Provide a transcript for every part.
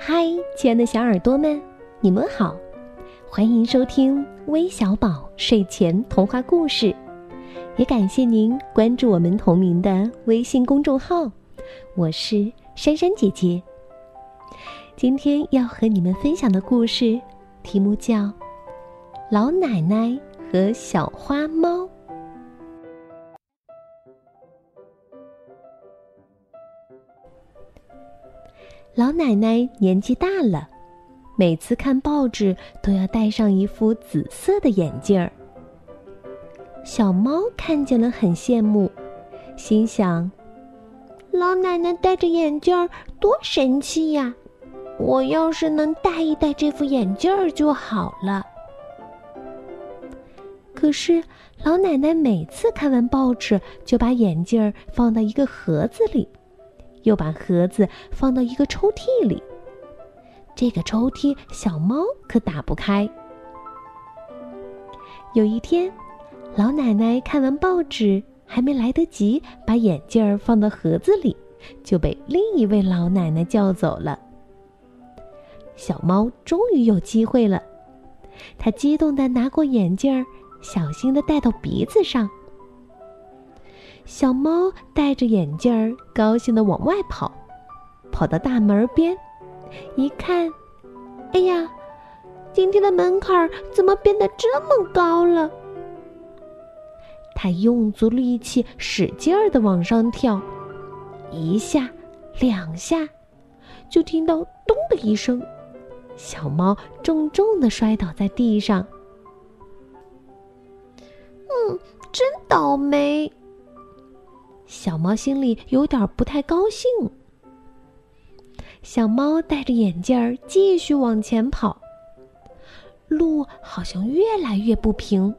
嗨，亲爱的小耳朵们，你们好，欢迎收听微小宝睡前童话故事，也感谢您关注我们同名的微信公众号，我是珊珊姐姐。今天要和你们分享的故事题目叫《老奶奶和小花猫》。老奶奶年纪大了，每次看报纸都要戴上一副紫色的眼镜儿。小猫看见了很羡慕，心想：“老奶奶戴着眼镜儿多神气呀！我要是能戴一戴这副眼镜儿就好了。”可是老奶奶每次看完报纸，就把眼镜儿放到一个盒子里。又把盒子放到一个抽屉里。这个抽屉小猫可打不开。有一天，老奶奶看完报纸，还没来得及把眼镜儿放到盒子里，就被另一位老奶奶叫走了。小猫终于有机会了，它激动地拿过眼镜儿，小心地戴到鼻子上。小猫戴着眼镜儿，高兴地往外跑，跑到大门边，一看，哎呀，今天的门槛怎么变得这么高了？它用足力气，使劲儿地往上跳，一下，两下，就听到“咚”的一声，小猫重重地摔倒在地上。嗯，真倒霉。小猫心里有点不太高兴。小猫戴着眼镜儿继续往前跑，路好像越来越不平，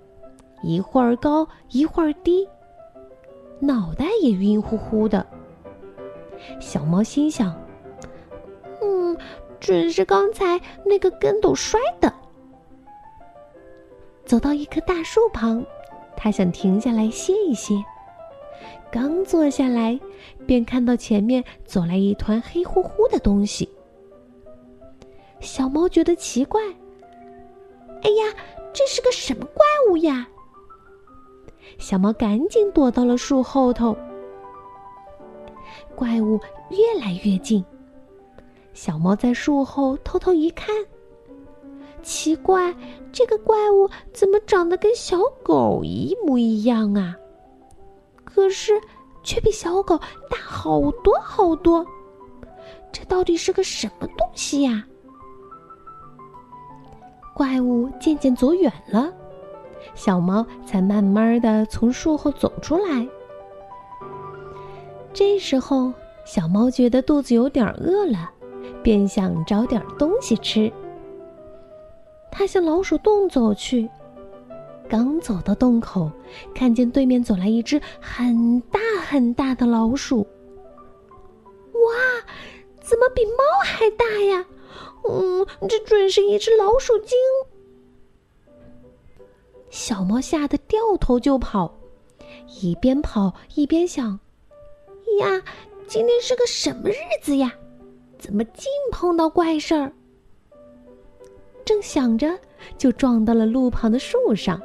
一会儿高一会儿低，脑袋也晕乎乎的。小猫心想：“嗯，准是刚才那个跟斗摔的。”走到一棵大树旁，它想停下来歇一歇。刚坐下来，便看到前面走来一团黑乎乎的东西。小猫觉得奇怪：“哎呀，这是个什么怪物呀？”小猫赶紧躲到了树后头。怪物越来越近，小猫在树后偷偷一看，奇怪，这个怪物怎么长得跟小狗一模一样啊？可是，却比小狗大好多好多。这到底是个什么东西呀？怪物渐渐走远了，小猫才慢慢的从树后走出来。这时候，小猫觉得肚子有点饿了，便想找点东西吃。它向老鼠洞走去。刚走到洞口，看见对面走来一只很大很大的老鼠。哇，怎么比猫还大呀？嗯，这准是一只老鼠精。小猫吓得掉头就跑，一边跑一边想：呀，今天是个什么日子呀？怎么净碰到怪事儿？正想着，就撞到了路旁的树上。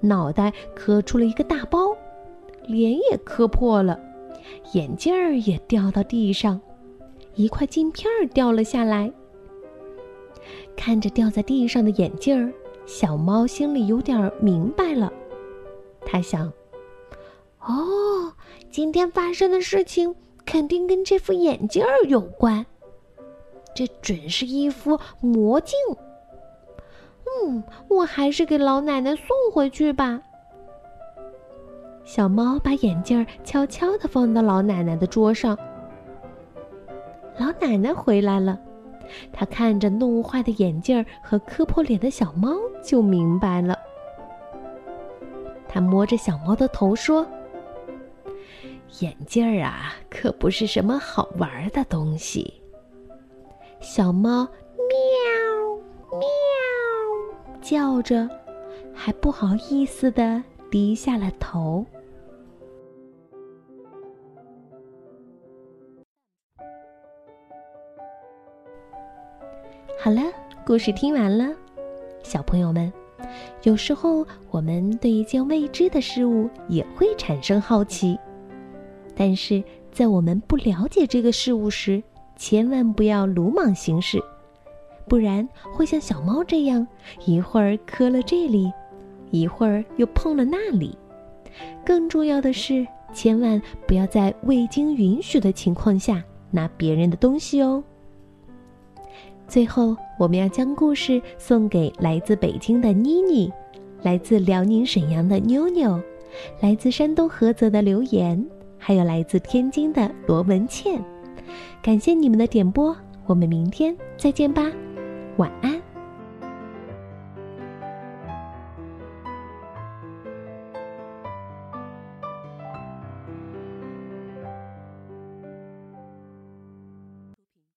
脑袋磕出了一个大包，脸也磕破了，眼镜儿也掉到地上，一块镜片儿掉了下来。看着掉在地上的眼镜儿，小猫心里有点明白了。它想：“哦，今天发生的事情肯定跟这副眼镜儿有关，这准是一副魔镜。”嗯，我还是给老奶奶送回去吧。小猫把眼镜悄悄地放到老奶奶的桌上。老奶奶回来了，她看着弄坏的眼镜和磕破脸的小猫，就明白了。她摸着小猫的头说：“眼镜啊，可不是什么好玩的东西。”小猫叫着，还不好意思的低下了头。好了，故事听完了，小朋友们，有时候我们对一件未知的事物也会产生好奇，但是在我们不了解这个事物时，千万不要鲁莽行事，不然会像小猫这样，一会儿磕了这里，一会儿又碰了那里。更重要的是，千万不要在未经允许的情况下拿别人的东西哦。最后，我们要将故事送给来自北京的妮妮，来自辽宁沈阳的妞妞，来自山东菏泽的刘岩，还有来自天津的罗文倩。感谢你们的点播，我们明天再见吧，quả. ác